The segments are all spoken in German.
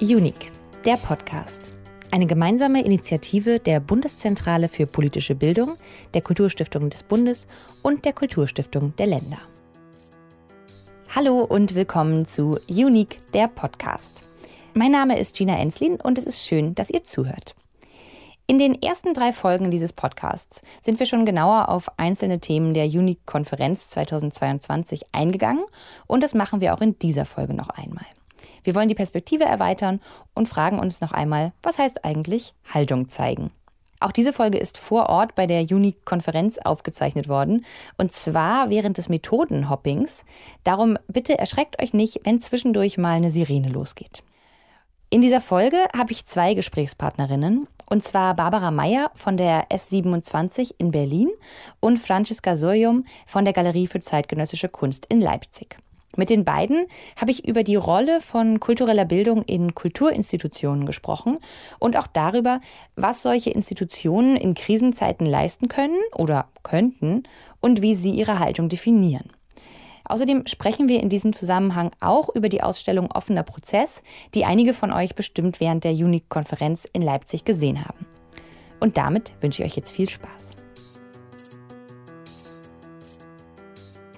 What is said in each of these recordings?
Unique, der Podcast. Eine gemeinsame Initiative der Bundeszentrale für politische Bildung, der Kulturstiftung des Bundes und der Kulturstiftung der Länder. Hallo und willkommen zu Unique, der Podcast. Mein Name ist Gina Enslin und es ist schön, dass ihr zuhört. In den ersten drei Folgen dieses Podcasts sind wir schon genauer auf einzelne Themen der Unique-Konferenz 2022 eingegangen und das machen wir auch in dieser Folge noch einmal. Wir wollen die Perspektive erweitern und fragen uns noch einmal, was heißt eigentlich Haltung zeigen? Auch diese Folge ist vor Ort bei der Unique-Konferenz aufgezeichnet worden und zwar während des Methodenhoppings. Darum bitte erschreckt euch nicht, wenn zwischendurch mal eine Sirene losgeht. In dieser Folge habe ich zwei Gesprächspartnerinnen, und zwar Barbara Meyer von der S27 in Berlin und Franziska Soyum von der Galerie für zeitgenössische Kunst in Leipzig. Mit den beiden habe ich über die Rolle von kultureller Bildung in Kulturinstitutionen gesprochen und auch darüber, was solche Institutionen in Krisenzeiten leisten können oder könnten und wie sie ihre Haltung definieren. Außerdem sprechen wir in diesem Zusammenhang auch über die Ausstellung Offener Prozess, die einige von euch bestimmt während der Unique-Konferenz in Leipzig gesehen haben. Und damit wünsche ich euch jetzt viel Spaß.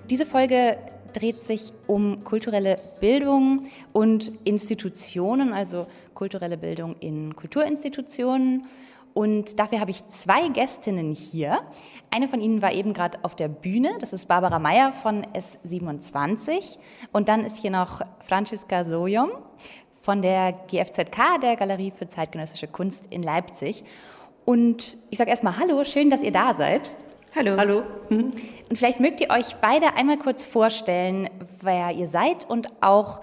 Diese Folge dreht sich um kulturelle Bildung und Institutionen, also kulturelle Bildung in Kulturinstitutionen und dafür habe ich zwei Gästinnen hier. Eine von ihnen war eben gerade auf der Bühne. Das ist Barbara Meyer von S27. Und dann ist hier noch Franziska Sojom von der GFZK, der Galerie für zeitgenössische Kunst in Leipzig. Und ich sage erstmal Hallo, schön, dass ihr da seid. Hallo. Hallo. Und vielleicht mögt ihr euch beide einmal kurz vorstellen, wer ihr seid und auch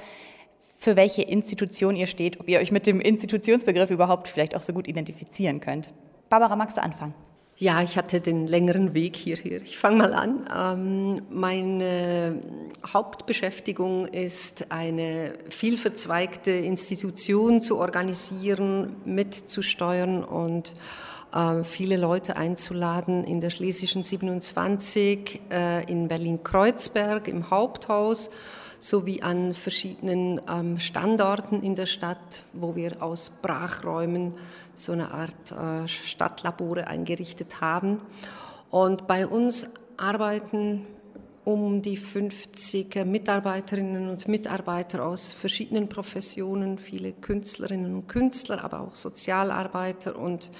für welche Institution ihr steht, ob ihr euch mit dem Institutionsbegriff überhaupt vielleicht auch so gut identifizieren könnt. Barbara, magst du anfangen? Ja, ich hatte den längeren Weg hierher. Ich fange mal an. Ähm, meine Hauptbeschäftigung ist, eine vielverzweigte Institution zu organisieren, mitzusteuern und viele Leute einzuladen in der Schlesischen 27, äh, in Berlin-Kreuzberg im Haupthaus sowie an verschiedenen ähm, Standorten in der Stadt, wo wir aus Brachräumen so eine Art äh, Stadtlabore eingerichtet haben. Und bei uns arbeiten um die 50 Mitarbeiterinnen und Mitarbeiter aus verschiedenen Professionen, viele Künstlerinnen und Künstler, aber auch Sozialarbeiter und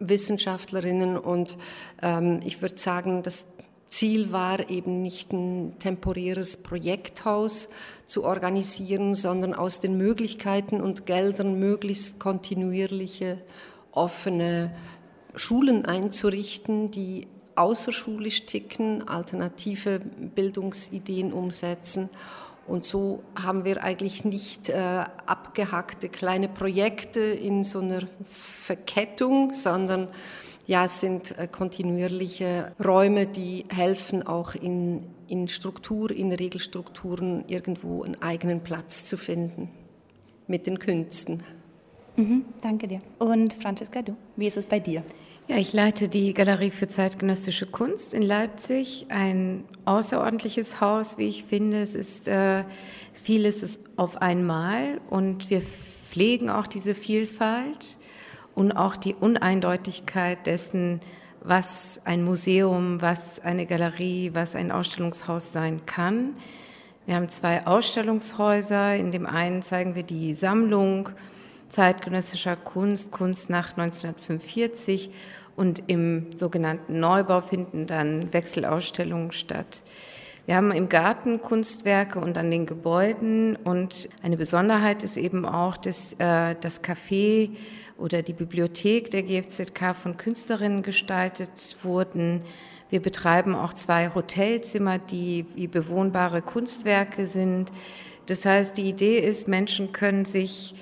Wissenschaftlerinnen. Und ähm, ich würde sagen, das Ziel war eben nicht ein temporäres Projekthaus zu organisieren, sondern aus den Möglichkeiten und Geldern möglichst kontinuierliche, offene Schulen einzurichten, die außerschulisch ticken, alternative Bildungsideen umsetzen. Und so haben wir eigentlich nicht äh, abgehackte kleine Projekte in so einer Verkettung, sondern ja, es sind äh, kontinuierliche Räume, die helfen, auch in, in Struktur, in Regelstrukturen irgendwo einen eigenen Platz zu finden mit den Künsten. Mhm, danke dir. Und Franziska, du, wie ist es bei dir? Ja, ich leite die Galerie für zeitgenössische Kunst in Leipzig, ein außerordentliches Haus, wie ich finde. Es ist äh, vieles auf einmal und wir pflegen auch diese Vielfalt und auch die Uneindeutigkeit dessen, was ein Museum, was eine Galerie, was ein Ausstellungshaus sein kann. Wir haben zwei Ausstellungshäuser. In dem einen zeigen wir die Sammlung zeitgenössischer Kunst, Kunst nach 1945 und im sogenannten Neubau finden dann Wechselausstellungen statt. Wir haben im Garten Kunstwerke und an den Gebäuden und eine Besonderheit ist eben auch, dass äh, das Café oder die Bibliothek der GFZK von Künstlerinnen gestaltet wurden. Wir betreiben auch zwei Hotelzimmer, die wie bewohnbare Kunstwerke sind. Das heißt, die Idee ist, Menschen können sich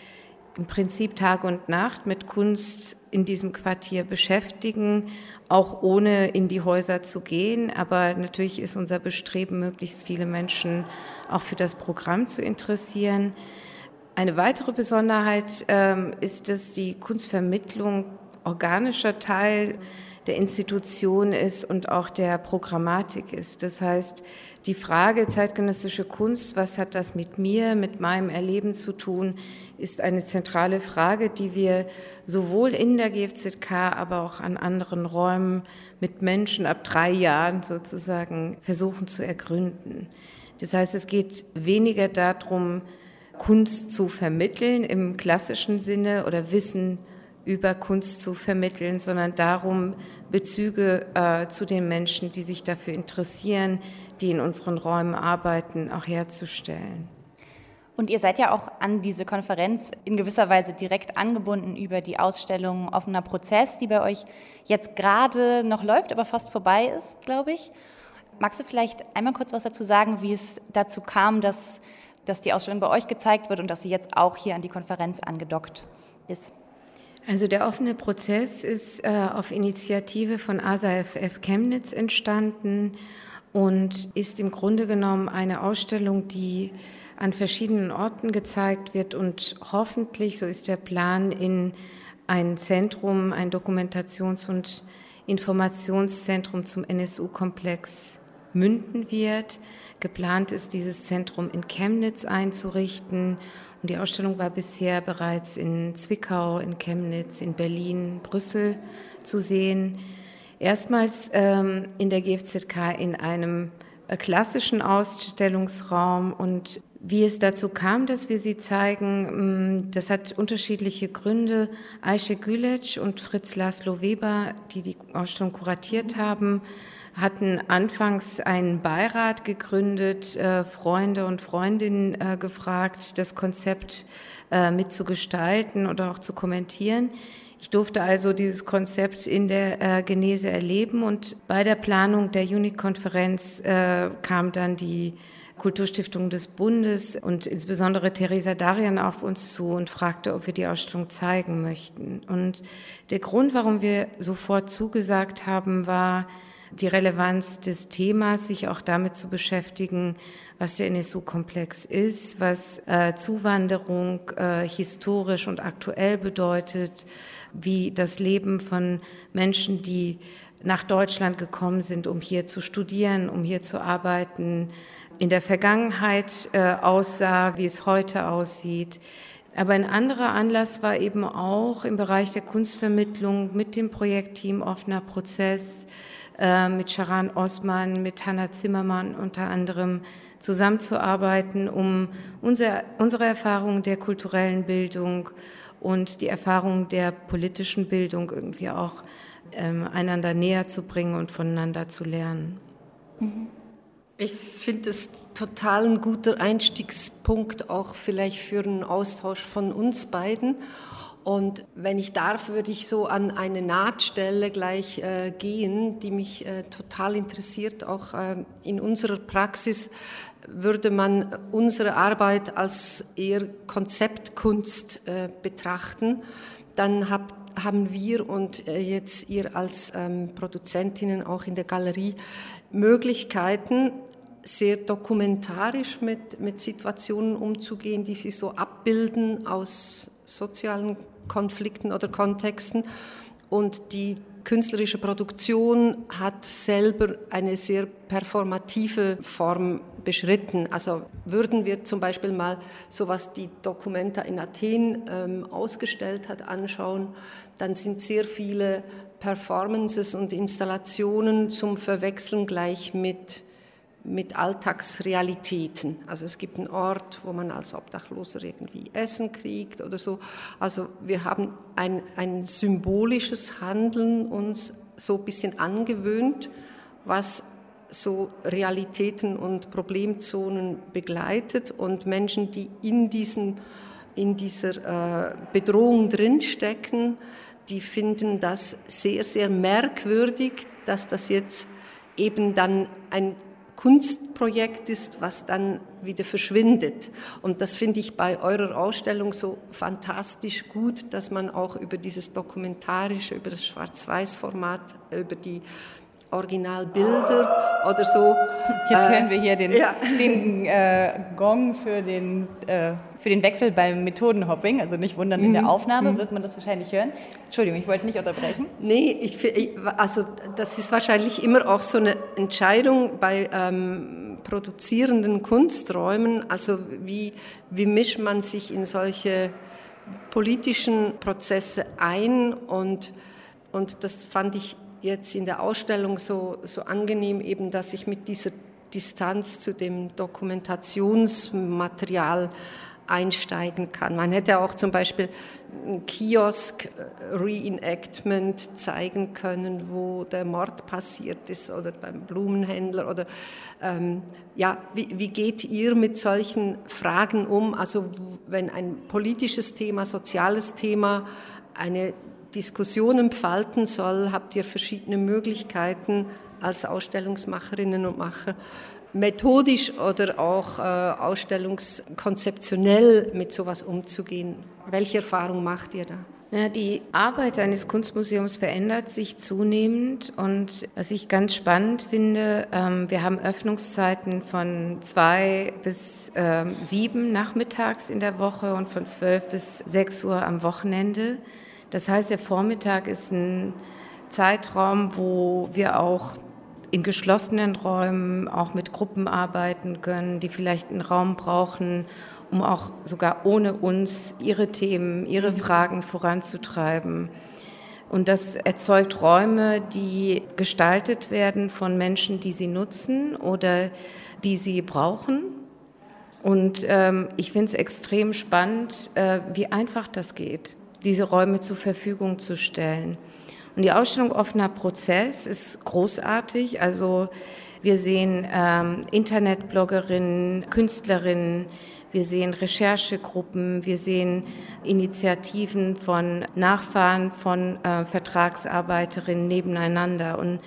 im Prinzip Tag und Nacht mit Kunst in diesem Quartier beschäftigen, auch ohne in die Häuser zu gehen. Aber natürlich ist unser Bestreben, möglichst viele Menschen auch für das Programm zu interessieren. Eine weitere Besonderheit ähm, ist, dass die Kunstvermittlung organischer Teil der Institution ist und auch der Programmatik ist. Das heißt, die Frage zeitgenössische Kunst, was hat das mit mir, mit meinem Erleben zu tun, ist eine zentrale Frage, die wir sowohl in der GFZK, aber auch an anderen Räumen mit Menschen ab drei Jahren sozusagen versuchen zu ergründen. Das heißt, es geht weniger darum, Kunst zu vermitteln im klassischen Sinne oder Wissen über Kunst zu vermitteln, sondern darum, Bezüge äh, zu den Menschen, die sich dafür interessieren, die in unseren Räumen arbeiten, auch herzustellen. Und ihr seid ja auch an diese Konferenz in gewisser Weise direkt angebunden über die Ausstellung Offener Prozess, die bei euch jetzt gerade noch läuft, aber fast vorbei ist, glaube ich. Magst du vielleicht einmal kurz was dazu sagen, wie es dazu kam, dass, dass die Ausstellung bei euch gezeigt wird und dass sie jetzt auch hier an die Konferenz angedockt ist? Also der offene Prozess ist äh, auf Initiative von ASAFF Chemnitz entstanden und ist im Grunde genommen eine Ausstellung, die an verschiedenen Orten gezeigt wird und hoffentlich, so ist der Plan, in ein Zentrum, ein Dokumentations- und Informationszentrum zum NSU-Komplex münden wird. Geplant ist, dieses Zentrum in Chemnitz einzurichten und die Ausstellung war bisher bereits in Zwickau, in Chemnitz, in Berlin, Brüssel zu sehen. Erstmals ähm, in der GFZK in einem äh, klassischen Ausstellungsraum und wie es dazu kam, dass wir sie zeigen, mm, das hat unterschiedliche Gründe. Aische Gülec und Fritz Laszlo Weber, die die Ausstellung kuratiert haben, hatten anfangs einen Beirat gegründet, äh, Freunde und Freundinnen äh, gefragt, das Konzept äh, mitzugestalten oder auch zu kommentieren. Ich durfte also dieses Konzept in der Genese erleben und bei der Planung der Juni-Konferenz kam dann die Kulturstiftung des Bundes und insbesondere Theresa Darian auf uns zu und fragte, ob wir die Ausstellung zeigen möchten. Und der Grund, warum wir sofort zugesagt haben, war, die Relevanz des Themas, sich auch damit zu beschäftigen, was der NSU-Komplex ist, was äh, Zuwanderung äh, historisch und aktuell bedeutet, wie das Leben von Menschen, die nach Deutschland gekommen sind, um hier zu studieren, um hier zu arbeiten, in der Vergangenheit äh, aussah, wie es heute aussieht. Aber ein anderer Anlass war eben auch im Bereich der Kunstvermittlung mit dem Projektteam Offener Prozess äh, mit Sharan Osman, mit Hanna Zimmermann unter anderem zusammenzuarbeiten, um unsere, unsere Erfahrung der kulturellen Bildung und die Erfahrung der politischen Bildung irgendwie auch ähm, einander näher zu bringen und voneinander zu lernen. Ich finde es total ein guter Einstiegspunkt auch vielleicht für einen Austausch von uns beiden. Und wenn ich darf, würde ich so an eine Nahtstelle gleich äh, gehen, die mich äh, total interessiert. Auch äh, in unserer Praxis würde man unsere Arbeit als eher Konzeptkunst äh, betrachten. Dann hab, haben wir und äh, jetzt ihr als ähm, Produzentinnen auch in der Galerie Möglichkeiten, sehr dokumentarisch mit, mit Situationen umzugehen, die sie so abbilden aus sozialen Konflikten oder Kontexten. Und die künstlerische Produktion hat selber eine sehr performative Form beschritten. Also würden wir zum Beispiel mal so was die Documenta in Athen ähm, ausgestellt hat anschauen, dann sind sehr viele Performances und Installationen zum Verwechseln gleich mit mit Alltagsrealitäten. Also es gibt einen Ort, wo man als Obdachloser irgendwie Essen kriegt oder so. Also wir haben ein, ein symbolisches Handeln uns so ein bisschen angewöhnt, was so Realitäten und Problemzonen begleitet und Menschen, die in, diesen, in dieser äh, Bedrohung drinstecken, die finden das sehr, sehr merkwürdig, dass das jetzt eben dann ein Kunstprojekt ist, was dann wieder verschwindet. Und das finde ich bei eurer Ausstellung so fantastisch gut, dass man auch über dieses Dokumentarische, über das Schwarz-Weiß-Format, über die Originalbilder oder so. Jetzt hören wir hier den, ja. den äh, Gong für den, äh, für den Wechsel beim Methodenhopping. Also nicht wundern, in der mhm. Aufnahme mhm. wird man das wahrscheinlich hören. Entschuldigung, ich wollte nicht unterbrechen. Nee, ich, also das ist wahrscheinlich immer auch so eine Entscheidung bei ähm, produzierenden Kunsträumen. Also wie, wie mischt man sich in solche politischen Prozesse ein und, und das fand ich jetzt in der Ausstellung so, so angenehm, eben, dass ich mit dieser Distanz zu dem Dokumentationsmaterial einsteigen kann. Man hätte auch zum Beispiel ein Kiosk-Reenactment zeigen können, wo der Mord passiert ist oder beim Blumenhändler oder ähm, ja, wie, wie geht ihr mit solchen Fragen um? Also wenn ein politisches Thema, soziales Thema eine Diskussion entfalten soll, habt ihr verschiedene Möglichkeiten als Ausstellungsmacherinnen und Macher, methodisch oder auch äh, ausstellungskonzeptionell mit sowas umzugehen. Welche Erfahrung macht ihr da? Ja, die Arbeit eines Kunstmuseums verändert sich zunehmend und was ich ganz spannend finde, ähm, wir haben Öffnungszeiten von zwei bis äh, sieben nachmittags in der Woche und von zwölf bis sechs Uhr am Wochenende. Das heißt, der Vormittag ist ein Zeitraum, wo wir auch in geschlossenen Räumen auch mit Gruppen arbeiten können, die vielleicht einen Raum brauchen, um auch sogar ohne uns ihre Themen, ihre mhm. Fragen voranzutreiben. Und das erzeugt Räume, die gestaltet werden von Menschen, die sie nutzen oder die sie brauchen. Und ähm, ich finde es extrem spannend, äh, wie einfach das geht diese Räume zur Verfügung zu stellen. Und die Ausstellung Offener Prozess ist großartig. Also wir sehen ähm, Internetbloggerinnen, Künstlerinnen, wir sehen Recherchegruppen, wir sehen Initiativen von Nachfahren von äh, Vertragsarbeiterinnen nebeneinander. Und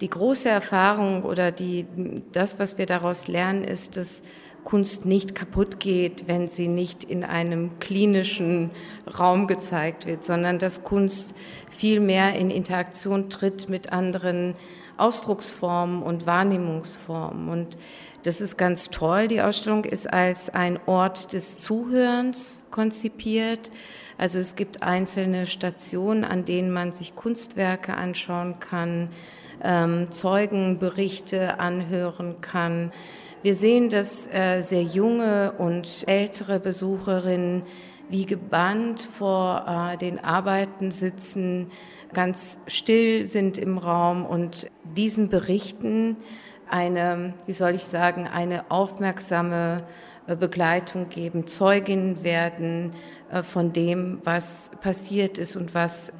die große Erfahrung oder die, das, was wir daraus lernen, ist, dass Kunst nicht kaputt geht, wenn sie nicht in einem klinischen Raum gezeigt wird, sondern dass Kunst viel mehr in Interaktion tritt mit anderen Ausdrucksformen und Wahrnehmungsformen. Und das ist ganz toll. Die Ausstellung ist als ein Ort des Zuhörens konzipiert. Also es gibt einzelne Stationen, an denen man sich Kunstwerke anschauen kann, ähm, Zeugenberichte anhören kann. Wir sehen, dass äh, sehr junge und ältere Besucherinnen wie gebannt vor äh, den Arbeiten sitzen, ganz still sind im Raum und diesen Berichten eine, wie soll ich sagen, eine aufmerksame Begleitung geben, Zeugin werden äh, von dem, was passiert ist und was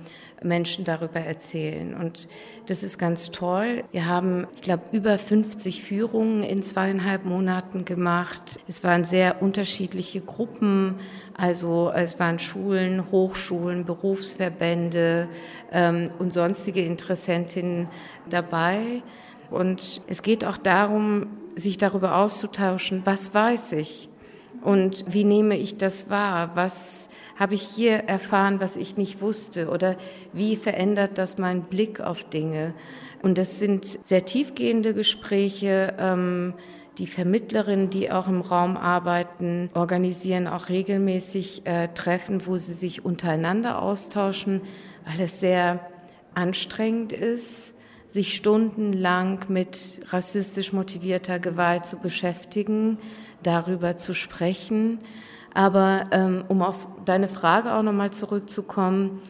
Menschen darüber erzählen. Und das ist ganz toll. Wir haben, ich glaube, über 50 Führungen in zweieinhalb Monaten gemacht. Es waren sehr unterschiedliche Gruppen. Also es waren Schulen, Hochschulen, Berufsverbände ähm, und sonstige Interessentinnen dabei. Und es geht auch darum, sich darüber auszutauschen, was weiß ich und wie nehme ich das wahr, was habe ich hier erfahren, was ich nicht wusste oder wie verändert das meinen Blick auf Dinge. Und das sind sehr tiefgehende Gespräche. Ähm, die Vermittlerinnen, die auch im Raum arbeiten, organisieren auch regelmäßig äh, Treffen, wo sie sich untereinander austauschen, weil es sehr anstrengend ist sich stundenlang mit rassistisch motivierter Gewalt zu beschäftigen, darüber zu sprechen. Aber ähm, um auf deine Frage auch nochmal zurückzukommen,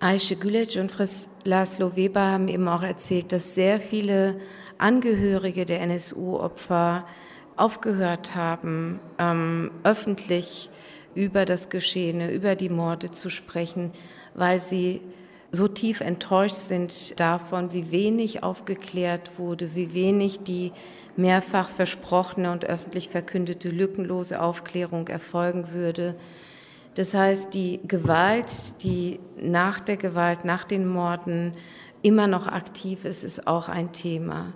Aische Gülec und Fritz Laszlo Weber haben eben auch erzählt, dass sehr viele Angehörige der NSU-Opfer aufgehört haben, ähm, öffentlich über das Geschehene, über die Morde zu sprechen, weil sie so tief enttäuscht sind davon, wie wenig aufgeklärt wurde, wie wenig die mehrfach versprochene und öffentlich verkündete lückenlose Aufklärung erfolgen würde. Das heißt, die Gewalt, die nach der Gewalt, nach den Morden immer noch aktiv ist, ist auch ein Thema.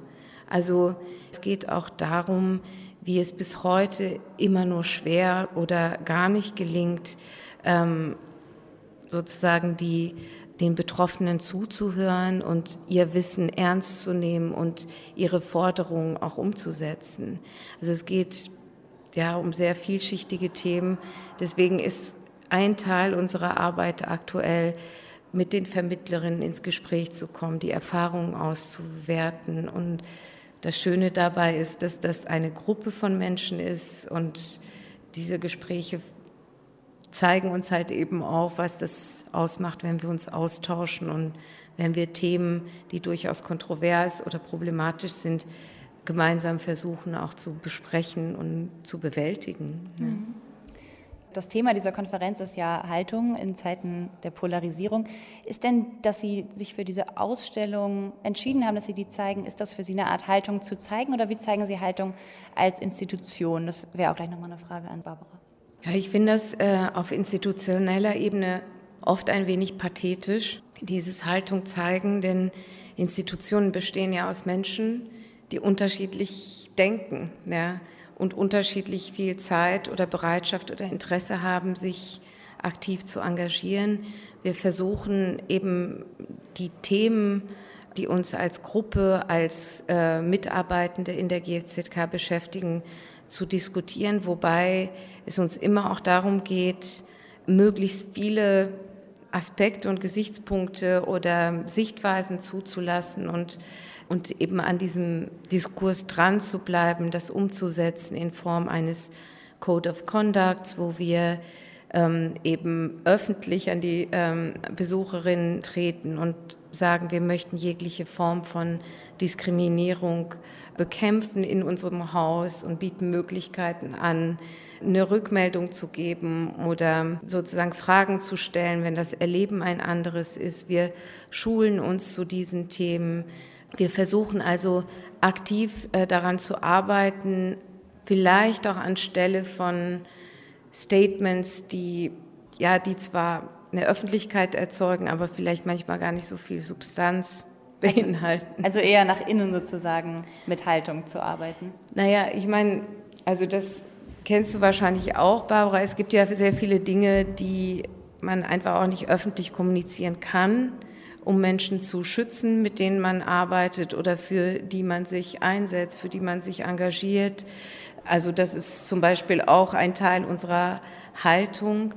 Also es geht auch darum, wie es bis heute immer nur schwer oder gar nicht gelingt, ähm, sozusagen die den Betroffenen zuzuhören und ihr Wissen ernst zu nehmen und ihre Forderungen auch umzusetzen. Also es geht ja um sehr vielschichtige Themen. Deswegen ist ein Teil unserer Arbeit aktuell mit den Vermittlerinnen ins Gespräch zu kommen, die Erfahrungen auszuwerten. Und das Schöne dabei ist, dass das eine Gruppe von Menschen ist und diese Gespräche zeigen uns halt eben auch, was das ausmacht, wenn wir uns austauschen und wenn wir Themen, die durchaus kontrovers oder problematisch sind, gemeinsam versuchen auch zu besprechen und zu bewältigen. Mhm. Das Thema dieser Konferenz ist ja Haltung in Zeiten der Polarisierung. Ist denn, dass Sie sich für diese Ausstellung entschieden haben, dass Sie die zeigen, ist das für Sie eine Art Haltung zu zeigen oder wie zeigen Sie Haltung als Institution? Das wäre auch gleich nochmal eine Frage an Barbara. Ja, ich finde das äh, auf institutioneller Ebene oft ein wenig pathetisch, dieses Haltung zeigen, denn Institutionen bestehen ja aus Menschen, die unterschiedlich denken. Ja und unterschiedlich viel Zeit oder Bereitschaft oder Interesse haben, sich aktiv zu engagieren. Wir versuchen eben die Themen, die uns als Gruppe, als äh, Mitarbeitende in der GFZK beschäftigen, zu diskutieren, wobei es uns immer auch darum geht, möglichst viele Aspekte und Gesichtspunkte oder Sichtweisen zuzulassen und und eben an diesem Diskurs dran zu bleiben, das umzusetzen in Form eines Code of Conducts, wo wir ähm, eben öffentlich an die ähm, Besucherinnen treten und sagen, wir möchten jegliche Form von Diskriminierung bekämpfen in unserem Haus und bieten Möglichkeiten an, eine Rückmeldung zu geben oder sozusagen Fragen zu stellen, wenn das Erleben ein anderes ist. Wir schulen uns zu diesen Themen. Wir versuchen also aktiv äh, daran zu arbeiten, vielleicht auch anstelle von Statements, die ja, die zwar eine Öffentlichkeit erzeugen, aber vielleicht manchmal gar nicht so viel Substanz beinhalten. Also, also eher nach innen sozusagen mit Haltung zu arbeiten. Naja, ich meine, also das kennst du wahrscheinlich auch, Barbara. Es gibt ja sehr viele Dinge, die man einfach auch nicht öffentlich kommunizieren kann um Menschen zu schützen, mit denen man arbeitet oder für die man sich einsetzt, für die man sich engagiert. Also das ist zum Beispiel auch ein Teil unserer Haltung.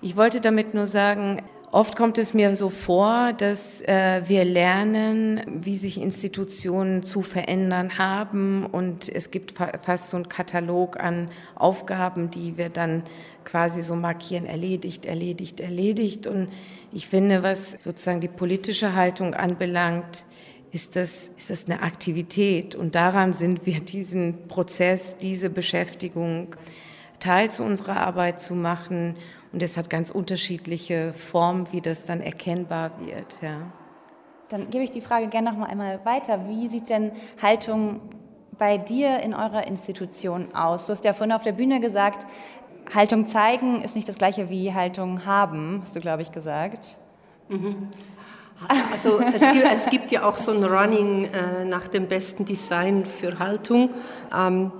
Ich wollte damit nur sagen, Oft kommt es mir so vor, dass äh, wir lernen, wie sich Institutionen zu verändern haben. Und es gibt fa fast so einen Katalog an Aufgaben, die wir dann quasi so markieren, erledigt, erledigt, erledigt. Und ich finde, was sozusagen die politische Haltung anbelangt, ist das, ist das eine Aktivität. Und daran sind wir diesen Prozess, diese Beschäftigung Teil zu unserer Arbeit zu machen und es hat ganz unterschiedliche Formen, wie das dann erkennbar wird. Ja. Dann gebe ich die Frage gerne noch mal einmal weiter. Wie sieht denn Haltung bei dir in eurer Institution aus? Du hast ja vorhin auf der Bühne gesagt, Haltung zeigen ist nicht das gleiche wie Haltung haben, hast du, glaube ich, gesagt. Mhm. Also es gibt, es gibt, ja auch so ein Running äh, nach dem besten Design für Haltung. Ähm,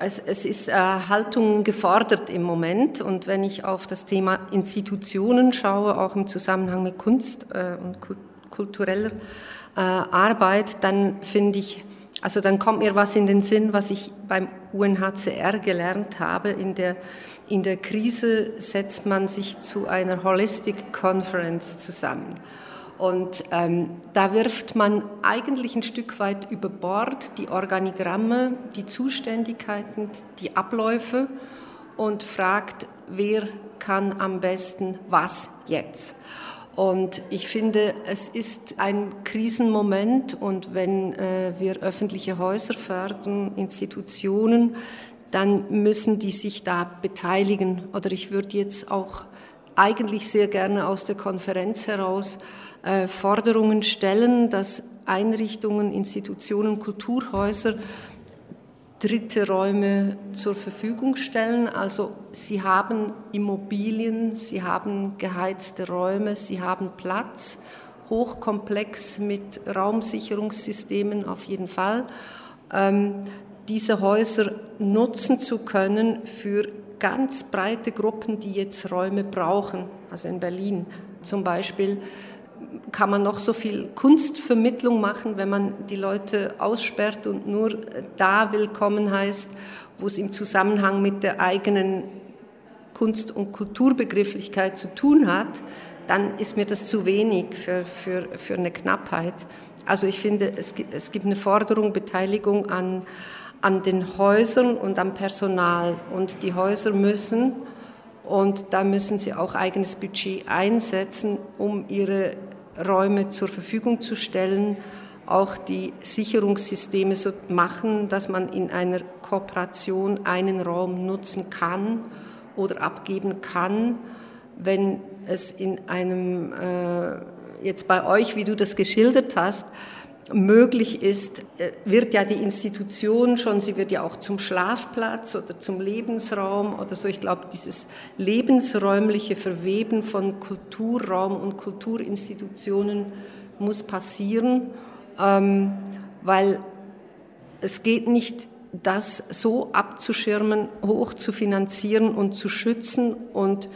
es, es ist äh, Haltung gefordert im Moment und wenn ich auf das Thema Institutionen schaue, auch im Zusammenhang mit Kunst äh, und kultureller äh, Arbeit, dann finde ich, also dann kommt mir was in den Sinn, was ich beim UNHCR gelernt habe. In der, in der Krise setzt man sich zu einer Holistic Conference zusammen. Und ähm, da wirft man eigentlich ein Stück weit über Bord die Organigramme, die Zuständigkeiten, die Abläufe und fragt, wer kann am besten was jetzt. Und ich finde, es ist ein Krisenmoment und wenn äh, wir öffentliche Häuser fördern, Institutionen, dann müssen die sich da beteiligen. Oder ich würde jetzt auch eigentlich sehr gerne aus der Konferenz heraus äh, Forderungen stellen, dass Einrichtungen, Institutionen, Kulturhäuser dritte Räume zur Verfügung stellen. Also sie haben Immobilien, sie haben geheizte Räume, sie haben Platz, hochkomplex mit Raumsicherungssystemen auf jeden Fall. Ähm, diese Häuser nutzen zu können für ganz breite Gruppen, die jetzt Räume brauchen. Also in Berlin zum Beispiel kann man noch so viel Kunstvermittlung machen, wenn man die Leute aussperrt und nur da willkommen heißt, wo es im Zusammenhang mit der eigenen Kunst- und Kulturbegrifflichkeit zu tun hat, dann ist mir das zu wenig für, für, für eine Knappheit. Also ich finde, es gibt, es gibt eine Forderung, Beteiligung an, an den Häusern und am Personal. Und die Häuser müssen, und da müssen sie auch eigenes Budget einsetzen, um ihre Räume zur Verfügung zu stellen, auch die Sicherungssysteme so machen, dass man in einer Kooperation einen Raum nutzen kann oder abgeben kann, wenn es in einem, äh, jetzt bei euch, wie du das geschildert hast, möglich ist, äh, wird ja die Institution schon, sie wird ja auch zum Schlafplatz oder zum Lebensraum oder so. Ich glaube, dieses lebensräumliche Verweben von Kulturraum und Kulturinstitutionen muss passieren, ähm, weil es geht nicht, das so abzuschirmen, hoch zu finanzieren und zu schützen und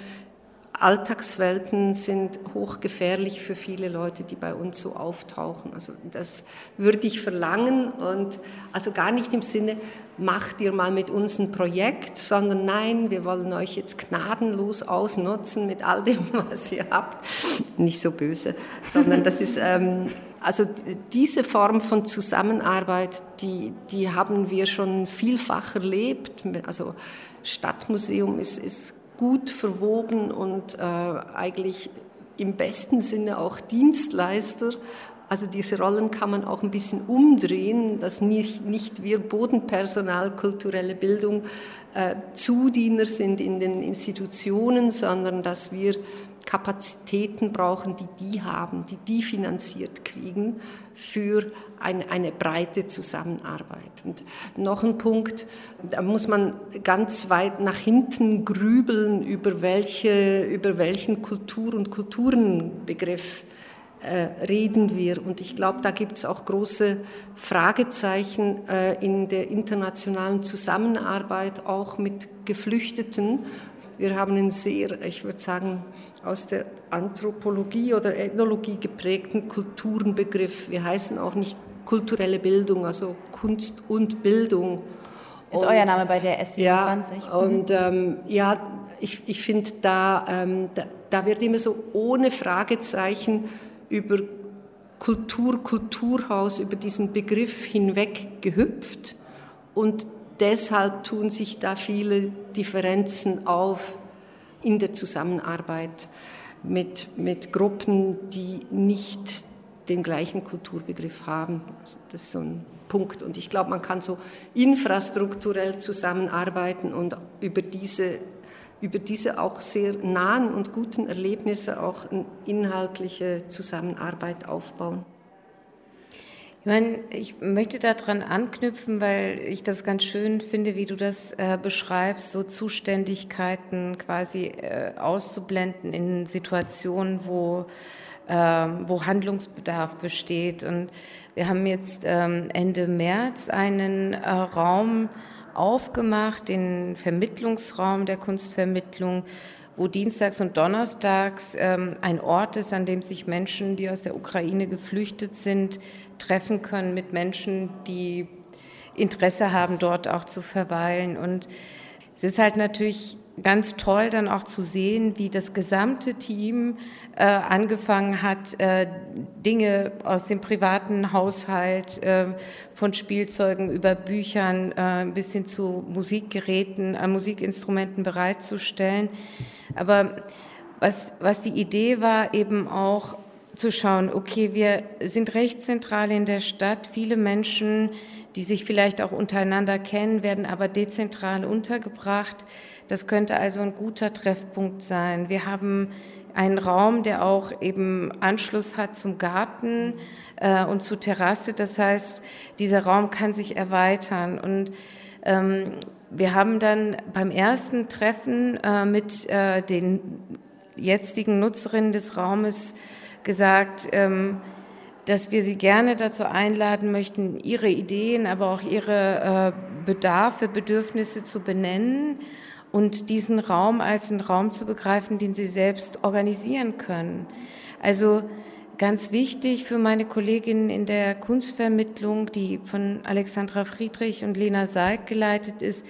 Alltagswelten sind hochgefährlich für viele Leute, die bei uns so auftauchen. Also das würde ich verlangen und also gar nicht im Sinne, macht ihr mal mit uns ein Projekt, sondern nein, wir wollen euch jetzt gnadenlos ausnutzen mit all dem, was ihr habt. Nicht so böse, sondern das ist, ähm, also diese Form von Zusammenarbeit, die, die haben wir schon vielfach erlebt. Also Stadtmuseum ist, ist gut verwoben und äh, eigentlich im besten Sinne auch Dienstleister. Also diese Rollen kann man auch ein bisschen umdrehen, dass nicht, nicht wir Bodenpersonal, kulturelle Bildung äh, Zudiener sind in den Institutionen, sondern dass wir Kapazitäten brauchen, die die haben, die die finanziert kriegen für eine, eine breite Zusammenarbeit. Und noch ein Punkt, da muss man ganz weit nach hinten grübeln, über, welche, über welchen Kultur- und Kulturenbegriff äh, reden wir. Und ich glaube, da gibt es auch große Fragezeichen äh, in der internationalen Zusammenarbeit, auch mit Geflüchteten. Wir haben einen sehr, ich würde sagen, aus der Anthropologie oder Ethnologie geprägten Kulturenbegriff. Wir heißen auch nicht kulturelle Bildung, also Kunst und Bildung. Ist und, euer Name bei der S27? Ja, und ähm, ja, ich, ich finde, da, ähm, da, da wird immer so ohne Fragezeichen über Kultur, Kulturhaus, über diesen Begriff hinweg gehüpft und deshalb tun sich da viele Differenzen auf in der Zusammenarbeit mit, mit Gruppen, die nicht den gleichen Kulturbegriff haben. Also das ist so ein Punkt. Und ich glaube, man kann so infrastrukturell zusammenarbeiten und über diese, über diese auch sehr nahen und guten Erlebnisse auch eine inhaltliche Zusammenarbeit aufbauen. Ich meine, ich möchte daran anknüpfen, weil ich das ganz schön finde, wie du das äh, beschreibst, so Zuständigkeiten quasi äh, auszublenden in Situationen, wo, äh, wo Handlungsbedarf besteht. Und wir haben jetzt ähm, Ende März einen äh, Raum aufgemacht, den Vermittlungsraum der Kunstvermittlung, wo dienstags und donnerstags ähm, ein Ort ist, an dem sich Menschen, die aus der Ukraine geflüchtet sind, treffen können mit Menschen, die Interesse haben, dort auch zu verweilen. Und es ist halt natürlich ganz toll dann auch zu sehen, wie das gesamte Team äh, angefangen hat, äh, Dinge aus dem privaten Haushalt, äh, von Spielzeugen über Büchern äh, bis hin zu Musikgeräten, äh, Musikinstrumenten bereitzustellen. Aber was, was die Idee war, eben auch zu schauen, okay, wir sind recht zentral in der Stadt, viele Menschen, die sich vielleicht auch untereinander kennen, werden aber dezentral untergebracht. Das könnte also ein guter Treffpunkt sein. Wir haben einen Raum, der auch eben Anschluss hat zum Garten äh, und zur Terrasse. Das heißt, dieser Raum kann sich erweitern. Und ähm, wir haben dann beim ersten Treffen äh, mit äh, den jetzigen Nutzerinnen des Raumes gesagt, ähm, dass wir Sie gerne dazu einladen möchten, Ihre Ideen, aber auch Ihre äh, Bedarfe, Bedürfnisse zu benennen und diesen Raum als einen Raum zu begreifen, den Sie selbst organisieren können. Also ganz wichtig für meine Kolleginnen in der Kunstvermittlung, die von Alexandra Friedrich und Lena Salk geleitet ist,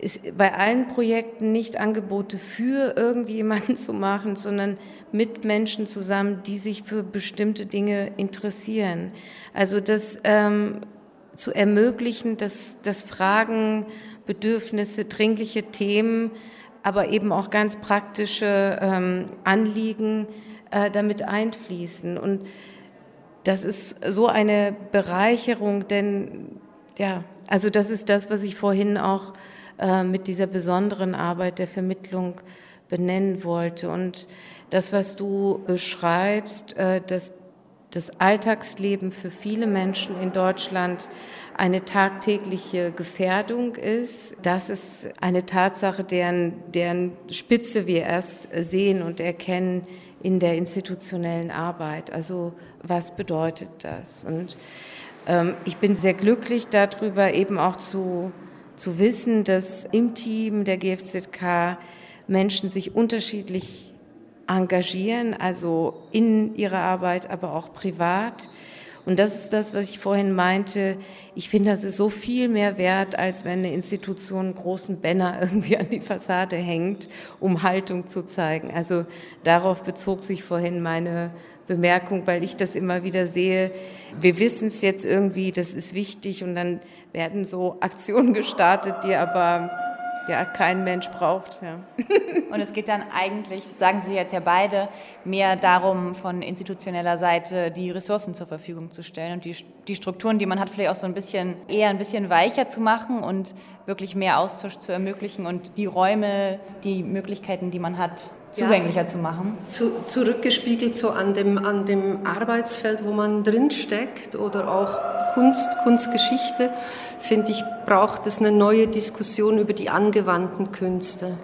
ist bei allen Projekten nicht Angebote für irgendjemanden zu machen, sondern mit Menschen zusammen, die sich für bestimmte Dinge interessieren. Also das ähm, zu ermöglichen, dass, dass Fragen, Bedürfnisse, dringliche Themen, aber eben auch ganz praktische ähm, Anliegen äh, damit einfließen. Und das ist so eine Bereicherung, denn ja, also das ist das, was ich vorhin auch äh, mit dieser besonderen Arbeit der Vermittlung benennen wollte. Und das, was du beschreibst, äh, dass das Alltagsleben für viele Menschen in Deutschland eine tagtägliche Gefährdung ist. Das ist eine Tatsache, deren, deren Spitze wir erst sehen und erkennen in der institutionellen Arbeit. Also was bedeutet das? Und ähm, ich bin sehr glücklich darüber, eben auch zu, zu wissen, dass im Team der GFZK Menschen sich unterschiedlich engagieren, also in ihrer Arbeit, aber auch privat. Und das ist das, was ich vorhin meinte. Ich finde, das ist so viel mehr wert, als wenn eine Institution einen großen Banner irgendwie an die Fassade hängt, um Haltung zu zeigen. Also darauf bezog sich vorhin meine Bemerkung, weil ich das immer wieder sehe. Wir wissen es jetzt irgendwie, das ist wichtig und dann werden so Aktionen gestartet, die aber ja kein Mensch braucht. Ja. Und es geht dann eigentlich, sagen Sie jetzt ja beide, mehr darum, von institutioneller Seite die Ressourcen zur Verfügung zu stellen und die, die Strukturen, die man hat, vielleicht auch so ein bisschen eher ein bisschen weicher zu machen und wirklich mehr Austausch zu ermöglichen und die Räume, die Möglichkeiten, die man hat, zugänglicher ja, zu machen. Zu, zurückgespiegelt so an dem, an dem Arbeitsfeld, wo man drinsteckt oder auch Kunst, Kunstgeschichte, finde ich, braucht es eine neue Diskussion über die angewandten Künste.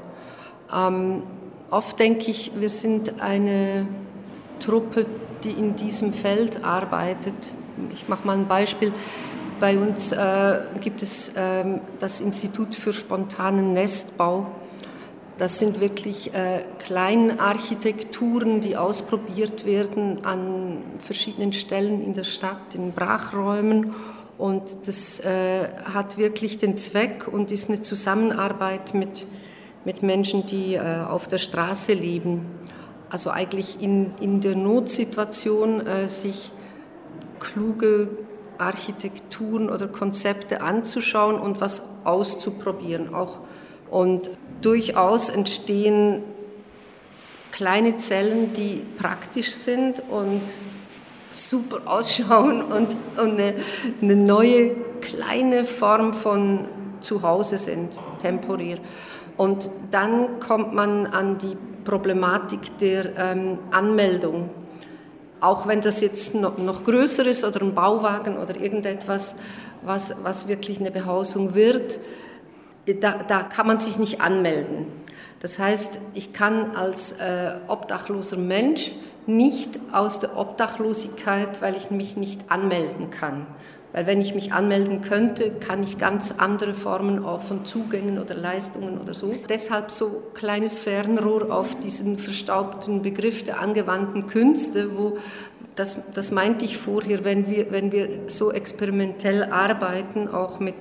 Ähm, oft denke ich, wir sind eine Truppe, die in diesem Feld arbeitet. Ich mache mal ein Beispiel. Bei uns äh, gibt es äh, das Institut für spontanen Nestbau. Das sind wirklich äh, Kleinarchitekturen, die ausprobiert werden an verschiedenen Stellen in der Stadt, in Brachräumen. Und das äh, hat wirklich den Zweck und ist eine Zusammenarbeit mit, mit Menschen, die äh, auf der Straße leben. Also eigentlich in, in der Notsituation äh, sich kluge Architekturen oder Konzepte anzuschauen und was auszuprobieren. Auch. Und durchaus entstehen kleine Zellen, die praktisch sind und super ausschauen und, und eine, eine, neue kleine Form von Zuhause sind, temporär. Und dann kommt man an die Problematik der ähm, Anmeldung. Auch wenn das jetzt noch, größer ist oder ein Bauwagen oder irgendetwas, was, was wirklich eine Behausung wird, da, da kann man sich nicht anmelden. Das heißt, ich kann als äh, obdachloser Mensch nicht aus der Obdachlosigkeit, weil ich mich nicht anmelden kann. Weil wenn ich mich anmelden könnte, kann ich ganz andere Formen auch von Zugängen oder Leistungen oder so. Deshalb so kleines Fernrohr auf diesen verstaubten Begriff der angewandten Künste, wo das, das meinte ich vorher, wenn wir, wenn wir so experimentell arbeiten, auch mit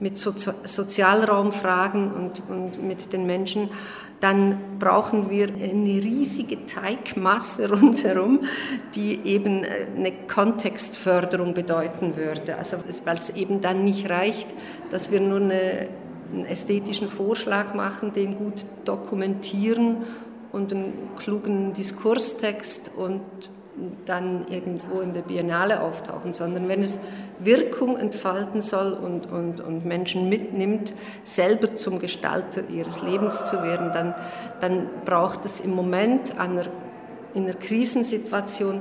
mit Sozi Sozialraumfragen und, und mit den Menschen, dann brauchen wir eine riesige Teigmasse rundherum, die eben äh, eine Kontextförderung bedeuten würde. Also weil es eben dann nicht reicht, dass wir nur eine, einen ästhetischen Vorschlag machen, den gut dokumentieren und einen klugen Diskurstext und dann irgendwo in der Biennale auftauchen, sondern wenn es Wirkung entfalten soll und, und, und Menschen mitnimmt, selber zum Gestalter ihres Lebens zu werden, dann, dann braucht es im Moment einer, in einer Krisensituation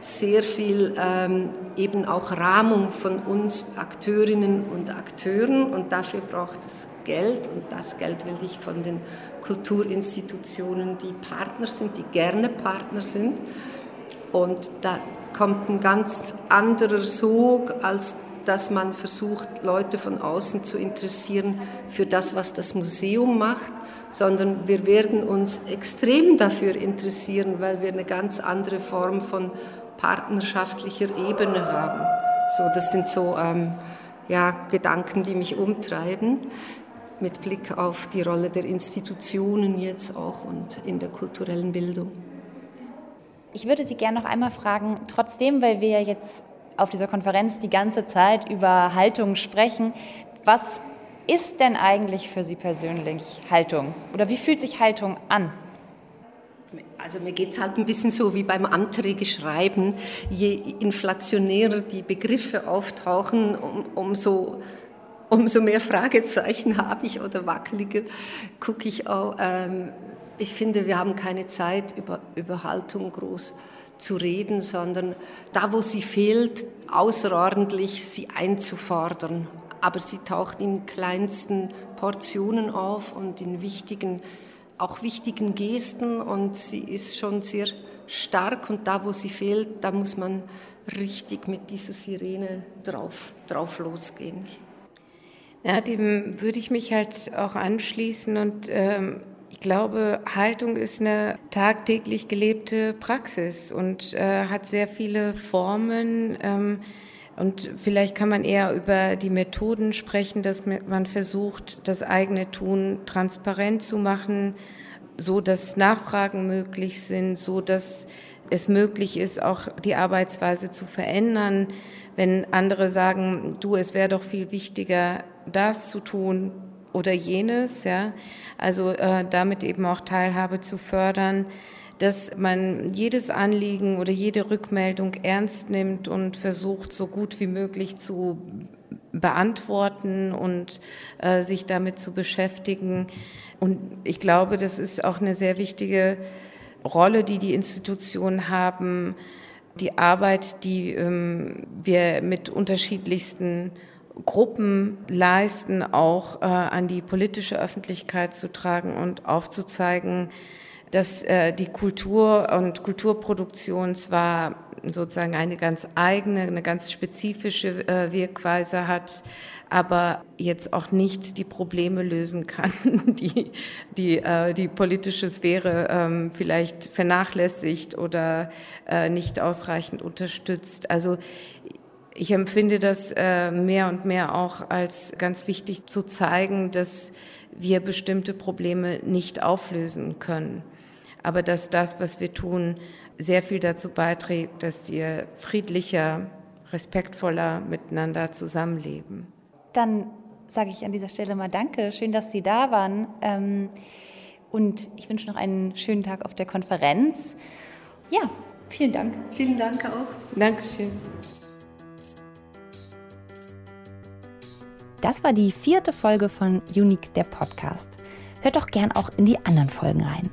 sehr viel ähm, eben auch Rahmung von uns Akteurinnen und Akteuren und dafür braucht es Geld und das Geld will ich von den Kulturinstitutionen, die Partner sind, die gerne Partner sind und da kommt ein ganz anderer Sog, als dass man versucht, Leute von außen zu interessieren für das, was das Museum macht, sondern wir werden uns extrem dafür interessieren, weil wir eine ganz andere Form von partnerschaftlicher Ebene haben. So, das sind so ähm, ja, Gedanken, die mich umtreiben mit Blick auf die Rolle der Institutionen jetzt auch und in der kulturellen Bildung. Ich würde Sie gerne noch einmal fragen, trotzdem, weil wir jetzt auf dieser Konferenz die ganze Zeit über Haltung sprechen, was ist denn eigentlich für Sie persönlich Haltung? Oder wie fühlt sich Haltung an? Also mir geht es halt ein bisschen so wie beim Anträge schreiben. Je inflationärer die Begriffe auftauchen, um, umso, umso mehr Fragezeichen habe ich oder wackeliger gucke ich auch. Ähm, ich finde, wir haben keine Zeit, über, über Haltung groß zu reden, sondern da, wo sie fehlt, außerordentlich sie einzufordern. Aber sie taucht in kleinsten Portionen auf und in wichtigen auch wichtigen Gesten und sie ist schon sehr stark und da, wo sie fehlt, da muss man richtig mit dieser Sirene drauf, drauf losgehen. Ja, dem würde ich mich halt auch anschließen und ähm, ich glaube, Haltung ist eine tagtäglich gelebte Praxis und äh, hat sehr viele Formen. Ähm, und vielleicht kann man eher über die Methoden sprechen, dass man versucht, das eigene Tun transparent zu machen, so dass Nachfragen möglich sind, so dass es möglich ist, auch die Arbeitsweise zu verändern. Wenn andere sagen, du, es wäre doch viel wichtiger, das zu tun oder jenes, ja. Also äh, damit eben auch Teilhabe zu fördern dass man jedes Anliegen oder jede Rückmeldung ernst nimmt und versucht, so gut wie möglich zu beantworten und äh, sich damit zu beschäftigen. Und ich glaube, das ist auch eine sehr wichtige Rolle, die die Institutionen haben, die Arbeit, die ähm, wir mit unterschiedlichsten Gruppen leisten, auch äh, an die politische Öffentlichkeit zu tragen und aufzuzeigen, dass äh, die Kultur und Kulturproduktion zwar sozusagen eine ganz eigene, eine ganz spezifische äh, Wirkweise hat, aber jetzt auch nicht die Probleme lösen kann, die die, äh, die politische Sphäre ähm, vielleicht vernachlässigt oder äh, nicht ausreichend unterstützt. Also ich empfinde das äh, mehr und mehr auch als ganz wichtig zu zeigen, dass wir bestimmte Probleme nicht auflösen können aber dass das, was wir tun, sehr viel dazu beiträgt, dass wir friedlicher, respektvoller miteinander zusammenleben. Dann sage ich an dieser Stelle mal Danke. Schön, dass Sie da waren. Ähm, und ich wünsche noch einen schönen Tag auf der Konferenz. Ja, vielen Dank. Vielen Dank auch. Dankeschön. Das war die vierte Folge von Unique, der Podcast. Hört doch gern auch in die anderen Folgen rein.